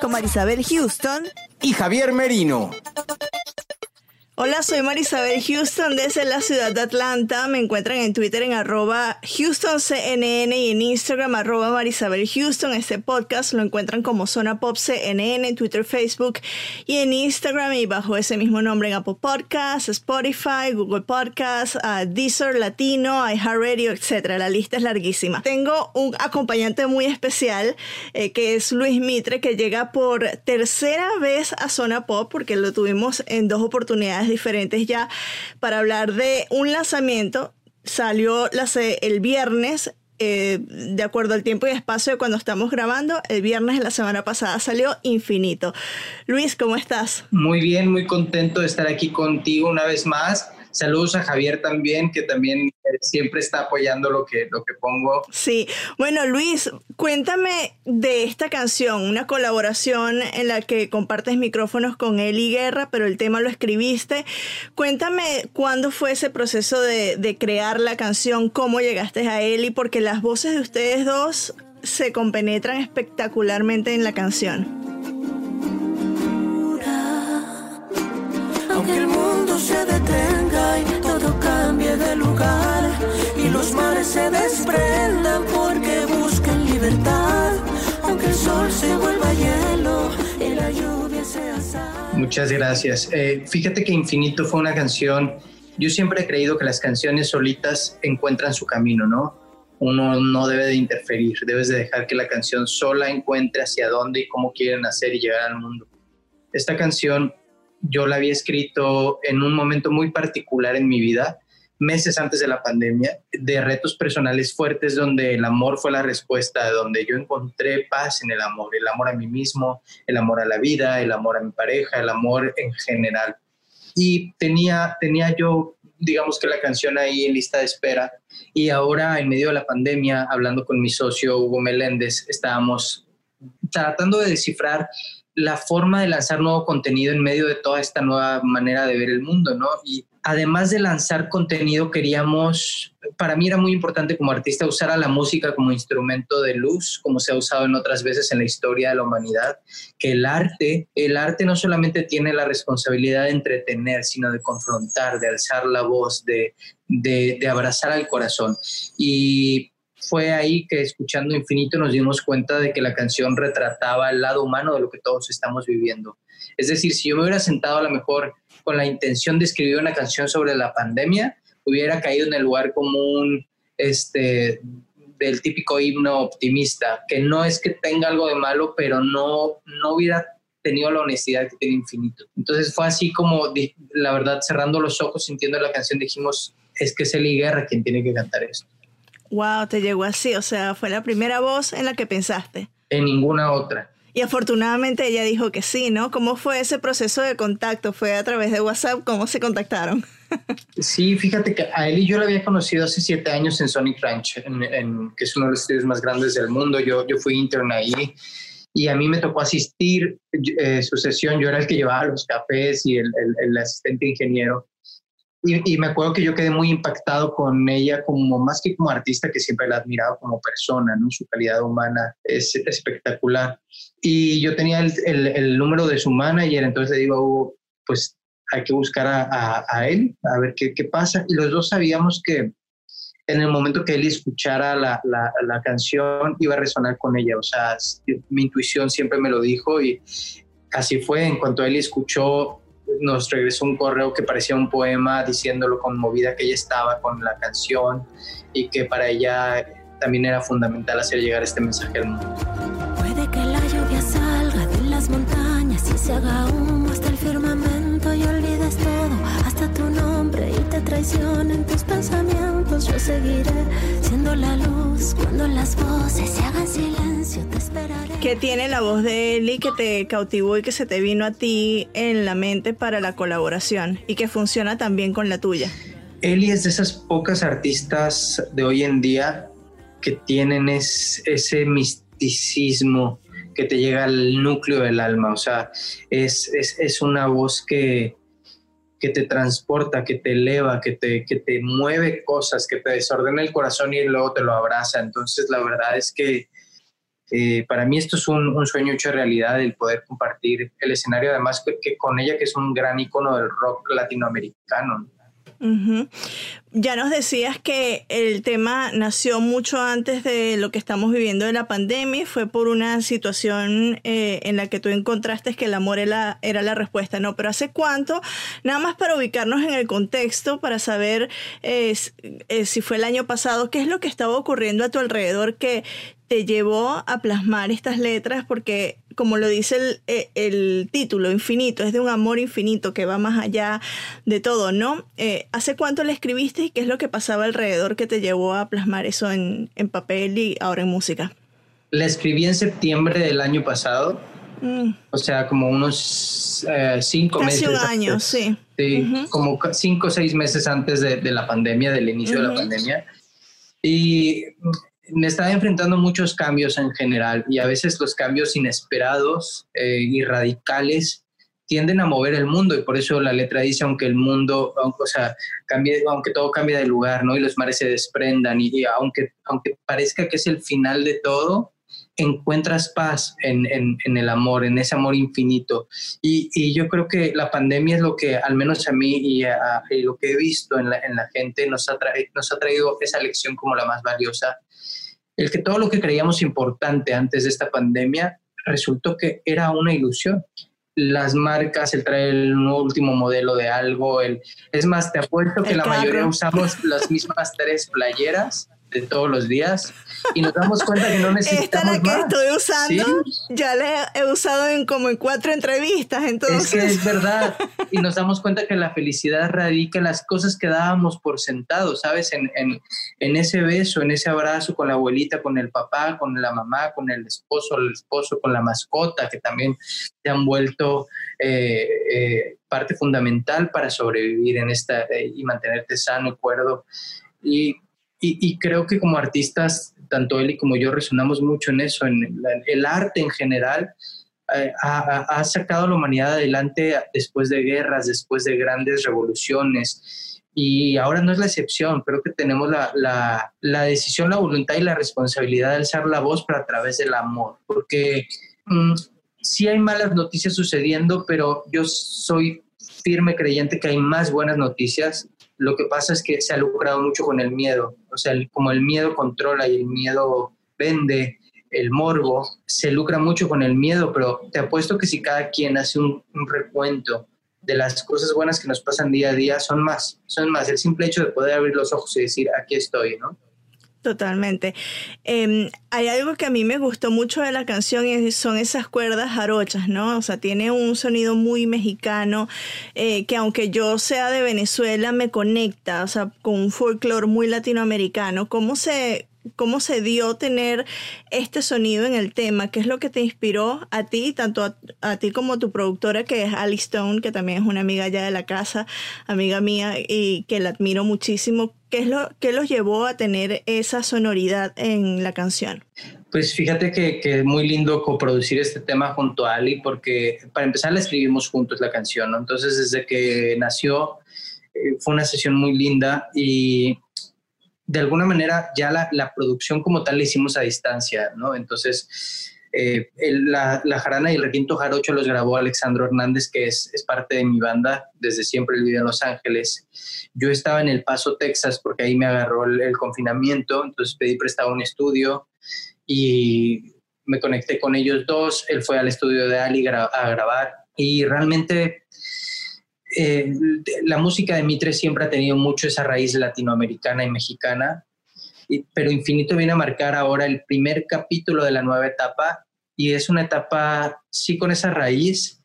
con Marisabel Houston. y Javier Merino. Hola, soy Marisabel Houston desde la ciudad de Atlanta. Me encuentran en Twitter en arroba HoustonCNN y en Instagram arroba Marisabel Houston. Este podcast lo encuentran como Zona Pop CNN en Twitter, Facebook y en Instagram y bajo ese mismo nombre en Apple Podcasts, Spotify, Google Podcasts, uh, Deezer, Latino, iHeartRadio, etc. La lista es larguísima. Tengo un acompañante muy especial eh, que es Luis Mitre que llega por tercera vez a Zona Pop porque lo tuvimos en dos oportunidades diferentes ya para hablar de un lanzamiento. Salió el viernes, eh, de acuerdo al tiempo y espacio de cuando estamos grabando. El viernes de la semana pasada salió Infinito. Luis, ¿cómo estás? Muy bien, muy contento de estar aquí contigo una vez más. Saludos a Javier también, que también eh, siempre está apoyando lo que, lo que pongo. Sí, bueno Luis, cuéntame de esta canción, una colaboración en la que compartes micrófonos con Eli Guerra, pero el tema lo escribiste. Cuéntame cuándo fue ese proceso de, de crear la canción, cómo llegaste a Eli, porque las voces de ustedes dos se compenetran espectacularmente en la canción. Se detenga y todo cambie de lugar y los mares se desprendan porque busquen libertad, aunque el sol se vuelva hielo y la lluvia sea sal. Muchas gracias. Eh, fíjate que Infinito fue una canción, yo siempre he creído que las canciones solitas encuentran su camino, ¿no? Uno no debe de interferir, debes de dejar que la canción sola encuentre hacia dónde y cómo quieren hacer y llegar al mundo. Esta canción yo la había escrito en un momento muy particular en mi vida, meses antes de la pandemia, de retos personales fuertes donde el amor fue la respuesta, donde yo encontré paz en el amor, el amor a mí mismo, el amor a la vida, el amor a mi pareja, el amor en general. Y tenía, tenía yo, digamos que la canción ahí en lista de espera. Y ahora, en medio de la pandemia, hablando con mi socio Hugo Meléndez, estábamos tratando de descifrar la forma de lanzar nuevo contenido en medio de toda esta nueva manera de ver el mundo, ¿no? Y además de lanzar contenido, queríamos, para mí era muy importante como artista usar a la música como instrumento de luz, como se ha usado en otras veces en la historia de la humanidad, que el arte, el arte no solamente tiene la responsabilidad de entretener, sino de confrontar, de alzar la voz, de, de, de abrazar al corazón. Y fue ahí que escuchando Infinito nos dimos cuenta de que la canción retrataba el lado humano de lo que todos estamos viviendo. Es decir, si yo me hubiera sentado a lo mejor con la intención de escribir una canción sobre la pandemia, hubiera caído en el lugar común este, del típico himno optimista, que no es que tenga algo de malo, pero no, no hubiera tenido la honestidad que tiene Infinito. Entonces fue así como, la verdad, cerrando los ojos, sintiendo la canción, dijimos, es que es Eli Guerra quien tiene que cantar esto. Wow, te llegó así, o sea, fue la primera voz en la que pensaste. En ninguna otra. Y afortunadamente ella dijo que sí, ¿no? ¿Cómo fue ese proceso de contacto? ¿Fue a través de WhatsApp? ¿Cómo se contactaron? Sí, fíjate que a él y yo lo había conocido hace siete años en Sonic Ranch, en, en- que es uno de los estudios más grandes del mundo. Yo, yo fui intern ahí y a mí me tocó asistir eh, su sesión. Yo era el que llevaba los cafés y el, el- el asistente ingeniero. Y, y me acuerdo que yo quedé muy impactado con ella, como más que como artista, que siempre la he admirado como persona, ¿no? Su calidad humana es espectacular. Y yo tenía el, el- el número de su manager, entonces le digo, Hugo, pues hay que buscar a, a- a él, a ver qué, qué pasa. Y los dos sabíamos que en el momento que él escuchara la, la, la, canción iba a resonar con ella. O sea, mi intuición siempre me lo dijo y así fue. En cuanto él escuchó, nos regresó un correo que parecía un poema diciendo lo conmovida que ella estaba con la canción y que para ella también era fundamental hacer llegar este mensaje al mundo. Puede que la lluvia salga de las montañas y se haga humo hasta el firmamento y olvides todo, hasta tu nombre y te traicionen tus pensamientos. Yo seguiré siendo la luz cuando las voces se hagan silencio, te esperaré. ¿Qué tiene la voz de Eli que te cautivó y que se te vino a ti en la mente para la colaboración y que funciona también con la tuya? Eli es de esas pocas artistas de hoy en día que tienen ese misticismo que te llega al núcleo del alma, o sea, es, es, una voz que, que te transporta, que te eleva, que te, que te mueve cosas, que te desordena el corazón y luego te lo abraza. Entonces, la verdad es que eh, para mí esto es un, sueño hecho realidad, el poder compartir el escenario, además que, con ella, que es un gran icono del rock latinoamericano. Ya nos decías que el tema nació mucho antes de lo que estamos viviendo de la pandemia, fue por una situación eh, en la que tú encontraste que el amor era, la respuesta, ¿no? Pero ¿hace cuánto? Nada más para ubicarnos en el contexto, para saber eh, si fue el año pasado, qué es lo que estaba ocurriendo a tu alrededor que te llevó a plasmar estas letras porque, como lo dice el, eh, el, título, infinito, es de un amor infinito que va más allá de todo, ¿no? Eh, ¿Hace cuánto le escribiste y qué es lo que pasaba alrededor que te llevó a plasmar eso en, en papel y ahora en música? La escribí en septiembre del año pasado, mm. o sea, como unos eh, cinco meses. Casi un año, sí. Sí, como cinco o seis meses antes de, de la pandemia, del inicio de la pandemia. Y me estaba enfrentando muchos cambios en general y a veces los cambios inesperados eh, y radicales tienden a mover el mundo y por eso la letra dice aunque el mundo, o sea, cambie, aunque todo cambie de lugar, ¿no? Y los mares se desprendan y, aunque, aunque parezca que es el final de todo, encuentras paz en, en, el amor, en ese amor infinito. Y, y, yo creo que la pandemia es lo que, al menos a mí y, a, lo que he visto en la, en la gente, nos ha, nos ha traído esa lección como la más valiosa el que todo lo que creíamos importante antes de esta pandemia resultó que era una ilusión. Las marcas, el traer el último modelo de algo, el, es más, te apuesto que la mayoría usamos las mismas tres playeras de todos los días y nos damos cuenta que no necesitamos Esta la que estoy usando, ya la he usado en como en cuatro entrevistas, entonces. Es que es verdad. Y nos damos cuenta que la felicidad radica en las cosas que dábamos por sentado, ¿sabes? En, en, en, ese beso, en ese abrazo con la abuelita, con el papá, con la mamá, con el esposo, el esposo, con la mascota, que también te han vuelto eh, eh, parte fundamental para sobrevivir en esta eh, y mantenerte sano y cuerdo. Y y, creo que como artistas, tanto él y como yo resonamos mucho en eso, en el, arte en general. Eh, ha, sacado a la humanidad adelante después de guerras, después de grandes revoluciones. Y ahora no es la excepción. Creo que tenemos la, la, la decisión, la voluntad y la responsabilidad de alzar la voz, pero a través del amor. Porque mm, sí hay malas noticias sucediendo, pero yo soy firme creyente que hay más buenas noticias lo que pasa es que se ha lucrado mucho con el miedo. O sea, como el miedo controla y el miedo vende, el morbo, se lucra mucho con el miedo, pero te apuesto que si cada quien hace un, un, recuento de las cosas buenas que nos pasan día a día, son más, son más. El simple hecho de poder abrir los ojos y decir, aquí estoy, ¿no? Totalmente. Em, hay algo que a mí me gustó mucho de la canción y son esas cuerdas jarochas, ¿no? O sea, tiene un sonido muy mexicano eh, que aunque yo sea de Venezuela me conecta, o sea, con un folclore muy latinoamericano. ¿Cómo se, cómo se dio tener este sonido en el tema, qué es lo que te inspiró a ti, tanto a, ti como a tu productora, que es Ali Stone, que también es una amiga ya de la casa, amiga mía, y que la admiro muchísimo. ¿Qué es lo que los llevó a tener esa sonoridad en la canción? Pues fíjate que, es muy lindo coproducir este tema junto a Ali, porque para empezar la escribimos juntos la canción, ¿no? Entonces desde que nació eh, fue una sesión muy linda y de alguna manera ya la, la, producción como tal la hicimos a distancia, ¿no? Entonces, Eh, la, jarana y el requinto jarocho los grabó Alexandro Hernández, que es, parte de mi banda, desde siempre el video en Los Ángeles. Yo estaba en El Paso, Texas, porque ahí me agarró el, confinamiento, entonces pedí prestado un estudio y me conecté con ellos dos. Él fue al estudio de Ali a grabar y realmente eh, la música de Mitre siempre ha tenido mucho esa raíz latinoamericana y mexicana pero Infinito viene a marcar ahora el primer capítulo de la nueva etapa y es una etapa, sí, con esa raíz,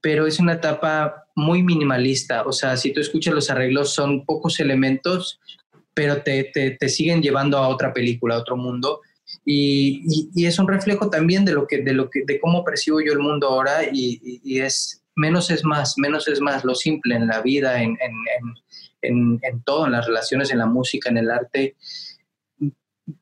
pero es una etapa muy minimalista. O sea, si tú escuchas los arreglos, son pocos elementos, pero te, te, siguen llevando a otra película, a otro mundo. Y, y, es un reflejo también de lo que, de lo que, de cómo percibo yo el mundo ahora y, y es menos es más, menos es más, lo simple en la vida, en, en, en, en, todo, en las relaciones, en la música, en el arte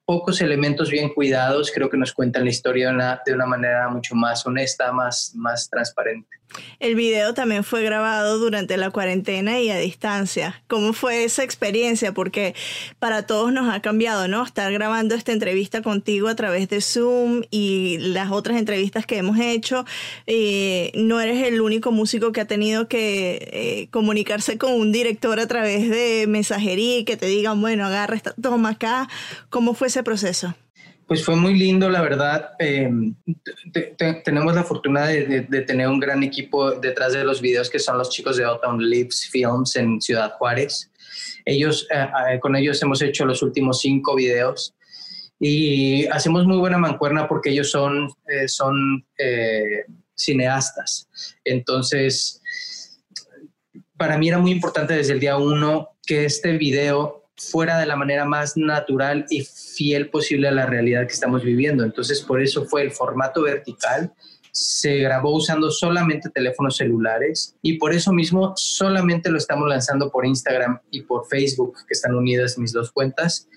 pocos elementos bien cuidados creo que nos cuentan la historia de una, de una manera mucho más honesta, más, más transparente. El video también fue grabado durante la cuarentena y a distancia. ¿Cómo fue esa experiencia? Porque para todos nos ha cambiado, ¿no? Estar grabando esta entrevista contigo a través de Zoom y las otras entrevistas que hemos hecho. Eh, no eres el único músico que ha tenido que eh, comunicarse con un director a través de mensajería y que te digan, bueno, agarra esta toma acá. ¿Cómo fue proceso? Pues fue muy lindo, la verdad. Eh, tenemos la fortuna de, tener un gran equipo detrás de los videos que son los chicos de Uptown Lips Films en Ciudad Juárez. Ellos, eh, eh, con ellos hemos hecho los últimos cinco videos y hacemos muy buena mancuerna porque ellos son, son cineastas. Entonces, para mí era muy importante desde el día uno que este video fuera de la manera más natural y fiel posible a la realidad que estamos viviendo. Entonces, por eso fue el formato vertical. Se grabó usando solamente teléfonos celulares y por eso mismo solamente lo estamos lanzando por Instagram y por Facebook, que están unidas mis dos cuentas,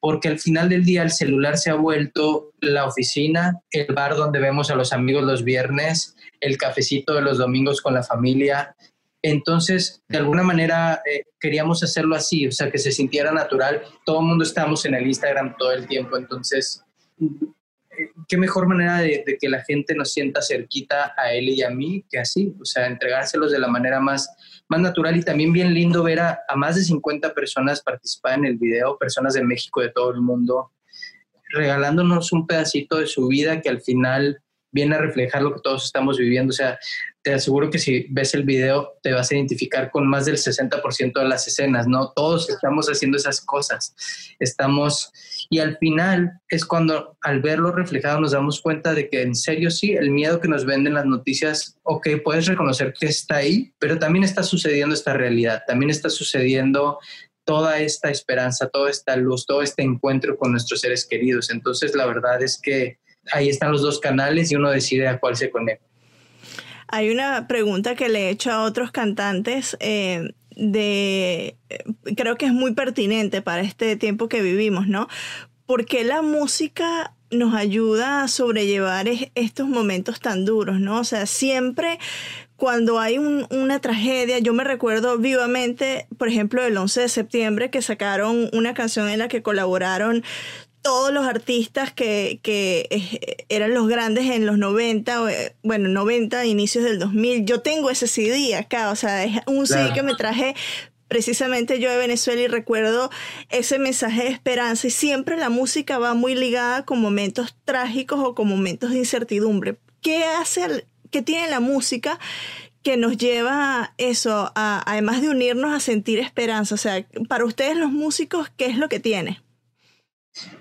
porque al final del día el celular se ha vuelto la oficina, el bar donde vemos a los amigos los viernes, el cafecito de los domingos con la familia, entonces, de alguna manera eh, queríamos hacerlo así, o sea, que se sintiera natural. Todo el mundo estamos en el Instagram todo el tiempo, entonces, eh, qué mejor manera de, que la gente nos sienta cerquita a él y a mí que así, o sea, entregárselos de la manera más, más natural y también bien lindo ver a, a más de 50 personas participar en el video, personas de México, de todo el mundo, regalándonos un pedacito de su vida que al final viene a reflejar lo que todos estamos viviendo. O sea, te aseguro que si ves el video te vas a identificar con más del 60% de las escenas, ¿no? Todos estamos haciendo esas cosas. Estamos... Y al final es cuando al verlo reflejado nos damos cuenta de que en serio sí, el miedo que nos venden las noticias, ok, puedes reconocer que está ahí, pero también está sucediendo esta realidad, también está sucediendo toda esta esperanza, toda esta luz, todo este encuentro con nuestros seres queridos. Entonces, la verdad es que ahí están los dos canales y uno decide a cuál se conecta. Hay una pregunta que le he hecho a otros cantantes eh, de, eh, creo que es muy pertinente para este tiempo que vivimos, ¿no? ¿Por qué la música nos ayuda a sobrellevar estos momentos tan duros, ¿no? O sea, siempre cuando hay una tragedia, yo me recuerdo vivamente, por ejemplo, el 11 de septiembre, que sacaron una canción en la que colaboraron todos los artistas que, que, eran los grandes en los 90, eh, bueno, 90, inicios del 2000. Yo tengo ese CD acá, o sea, es un CD que me traje precisamente yo de Venezuela y recuerdo ese mensaje de esperanza y siempre la música va muy ligada con momentos trágicos o con momentos de incertidumbre. ¿Qué hace, qué tiene la música que nos lleva a eso, además de unirnos a sentir esperanza? O sea, para ustedes los músicos, ¿qué es lo que tiene?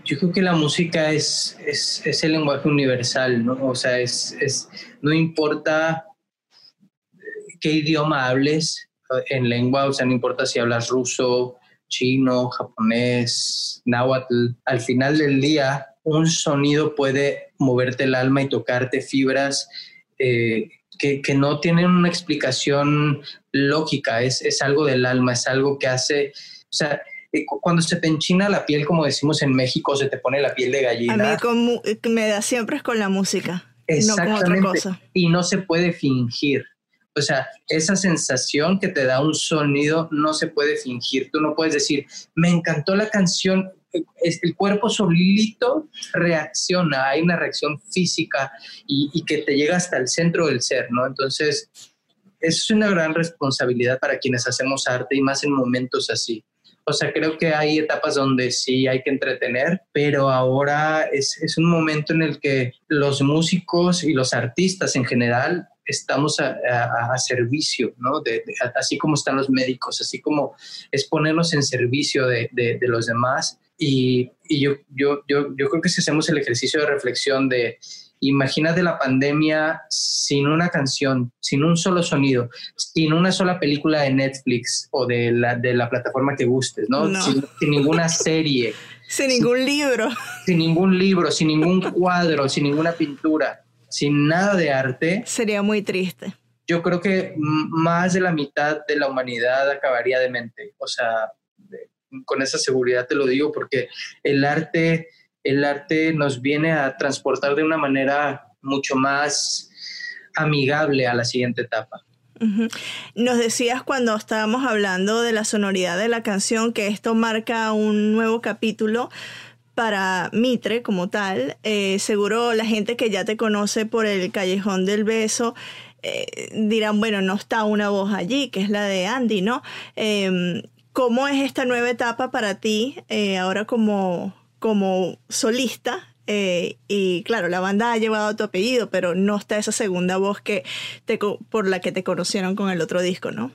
Yo creo que la música es, es, el lenguaje universal, ¿no? O sea, es, es, no importa qué idioma hables en lengua, o sea, no importa si hablas ruso, chino, japonés, náhuatl, al final del día un sonido puede moverte el alma y tocarte fibras eh, que, que, no tienen una explicación lógica, es, es algo del alma, es algo que hace, cuando se te enchina la piel, como decimos en México, se te pone la piel de gallina. A mí me da siempre es con la música, no con otra cosa. Y no se puede fingir. O sea, esa sensación que te da un sonido no se puede fingir. Tú no puedes decir, me encantó la canción. es, el cuerpo solito reacciona, hay una reacción física y, y que te llega hasta el centro del ser, ¿no? Entonces, es una gran responsabilidad para quienes hacemos arte y más en momentos así. O sea, creo que hay etapas donde sí hay que entretener, pero ahora es, es un momento en el que los músicos y los artistas en general estamos a, a, servicio, ¿no? De, de, así como están los médicos, así como es ponernos en servicio de, de los demás. Y, y yo, yo, yo, yo creo que si hacemos el ejercicio de reflexión de Imagínate la pandemia sin una canción, sin un solo sonido, sin una sola película de Netflix o de la, de la plataforma que gustes, ¿no? No. Sin, sin ninguna serie, Sin ningún libro. sin ningún libro, sin ningún cuadro, sin ninguna pintura, sin nada de arte. Sería muy triste. Yo creo que más de la mitad de la humanidad acabaría de mente. O sea, con esa seguridad te lo digo porque el arte el arte nos viene a transportar de una manera mucho más amigable a la siguiente etapa. Nos decías cuando estábamos hablando de la sonoridad de la canción que esto marca un nuevo capítulo para Mitre como tal. Eh, seguro la gente que ya te conoce por el Callejón del Beso eh, dirán, bueno, no está una voz allí, que es la de Andy, ¿no? Eh, ¿Cómo es esta nueva etapa para ti eh, ahora como, como solista? Eh, y claro, la banda ha llevado tu apellido, pero no está esa segunda voz que te, por la que te conocieron con el otro disco, ¿no?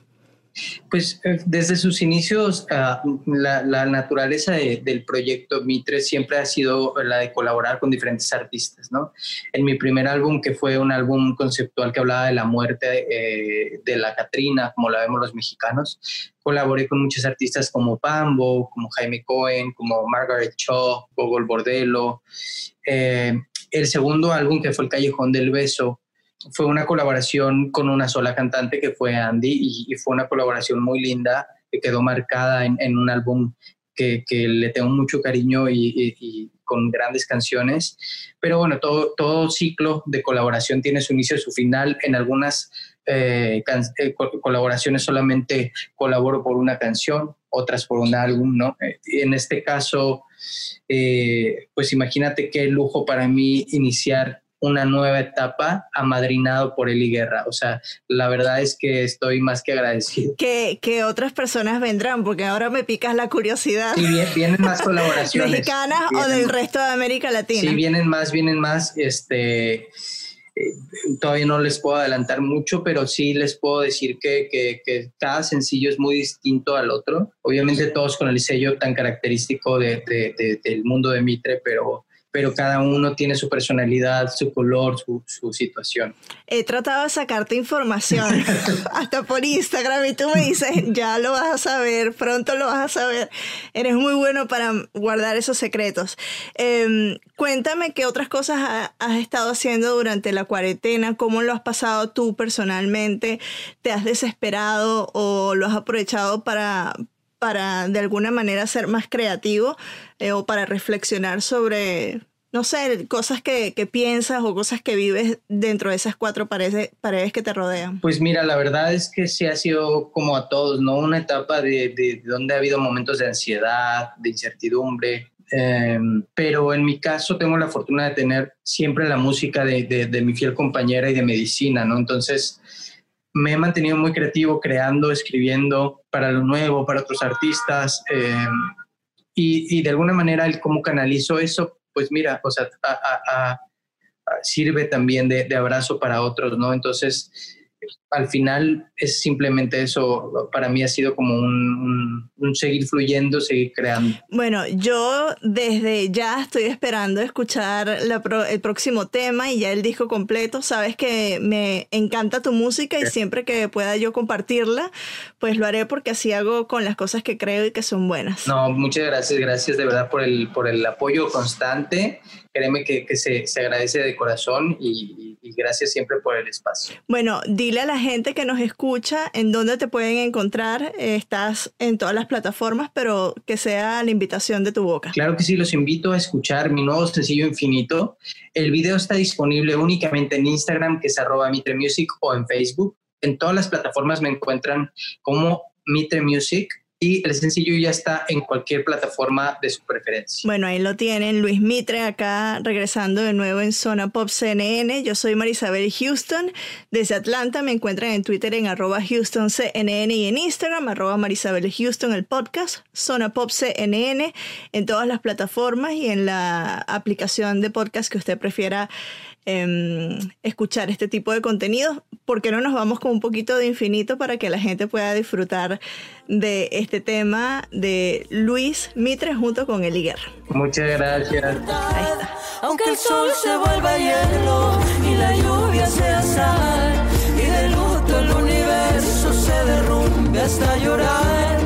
Pues eh, desde sus inicios, ah, la, la naturaleza de- del proyecto Mitre siempre ha sido la de colaborar con diferentes artistas, ¿no? En mi primer álbum, que fue un álbum conceptual que hablaba de la muerte eh, de la Catrina, como la vemos los mexicanos, colaboré con muchos artistas como Pambo, como Jaime Cohen, como Margaret Cho, Gogol Bordello. Eh, el segundo álbum, que fue El Callejón del Beso, fue una colaboración con una sola cantante que fue Andy y, fue una colaboración muy linda que quedó marcada en, un álbum que, le tengo mucho cariño y, con grandes canciones. Pero bueno, todo, todo ciclo de colaboración tiene su inicio y su final. En algunas eh, eh, colaboraciones solamente colaboro por una canción, otras por un álbum, ¿no? En este caso, eh, pues imagínate qué lujo para mí iniciar una nueva etapa amadrinado por Eli Guerra. O sea, la verdad es que estoy más que agradecido. Que, que otras personas vendrán, porque ahora me picas la curiosidad. Sí, vienen más colaboraciones. ¿Mexicanas vienen, o del resto de América Latina? Sí, vienen más, vienen más. Este, eh, todavía no les puedo adelantar mucho, pero sí les puedo decir que, que, que, cada sencillo es muy distinto al otro. Obviamente todos con el sello tan característico de, de, de, del mundo de Mitre, pero pero cada uno tiene su personalidad, su color, su, su situación. He tratado de sacarte información hasta por Instagram y tú me dices, ya lo vas a saber, pronto lo vas a saber. Eres muy bueno para guardar esos secretos. Eh, cuéntame qué otras cosas ha, has estado haciendo durante la cuarentena, cómo lo has pasado tú personalmente, te has desesperado o lo has aprovechado para para de alguna manera ser más creativo eh, o para reflexionar sobre, no sé, cosas que, que, piensas o cosas que vives dentro de esas cuatro paredes, paredes que te rodean? Pues mira, la verdad es que sí ha sido como a todos, ¿no? Una etapa de, de donde ha habido momentos de ansiedad, de incertidumbre, eh, pero en mi caso tengo la fortuna de tener siempre la música de, de, de mi fiel compañera y de medicina, ¿no? Entonces me he mantenido muy creativo, creando, escribiendo para lo nuevo, para otros artistas. Eh, y, y, de alguna manera el cómo canalizo eso, pues mira, o sea, a, sirve también de, abrazo para otros, ¿no? Entonces, al final es simplemente eso, para mí ha sido como un, un, un, seguir fluyendo, seguir creando. Bueno, yo desde ya estoy esperando escuchar la pro, el próximo tema y ya el disco completo. Sabes que me encanta tu música y siempre que pueda yo compartirla, pues lo haré porque así hago con las cosas que creo y que son buenas. No, muchas gracias, gracias de verdad por el, por el apoyo constante. Créeme que, que se, se, agradece de corazón y gracias siempre por el espacio. Bueno, dile a la gente que nos escucha en dónde te pueden encontrar. Estás en todas las plataformas, pero que sea la invitación de tu boca. Claro que sí, los invito a escuchar mi nuevo sencillo Infinito. El video está disponible únicamente en Instagram, que es arroba Mitre Music, o en Facebook. En todas las plataformas me encuentran como Mitre Music y el sencillo ya está en cualquier plataforma de su preferencia. Bueno, ahí lo tienen. Luis Mitre acá regresando de nuevo en Zona Pop CNN. Yo soy Marisabel Houston. Desde Atlanta me encuentran en Twitter en arroba Houston y en Instagram arroba Marisabel Houston el podcast. Zona Pop CNN en todas las plataformas y en la aplicación de podcast que usted prefiera Em, escuchar este tipo de contenido, ¿por qué no nos vamos con un poquito de infinito para que la gente pueda disfrutar de este tema de Luis Mitre junto con Eli Guerra? Muchas gracias. Ahí está. Aunque el sol se vuelva hielo y la lluvia sea sal y de luto el universo se derrumbe hasta llorar.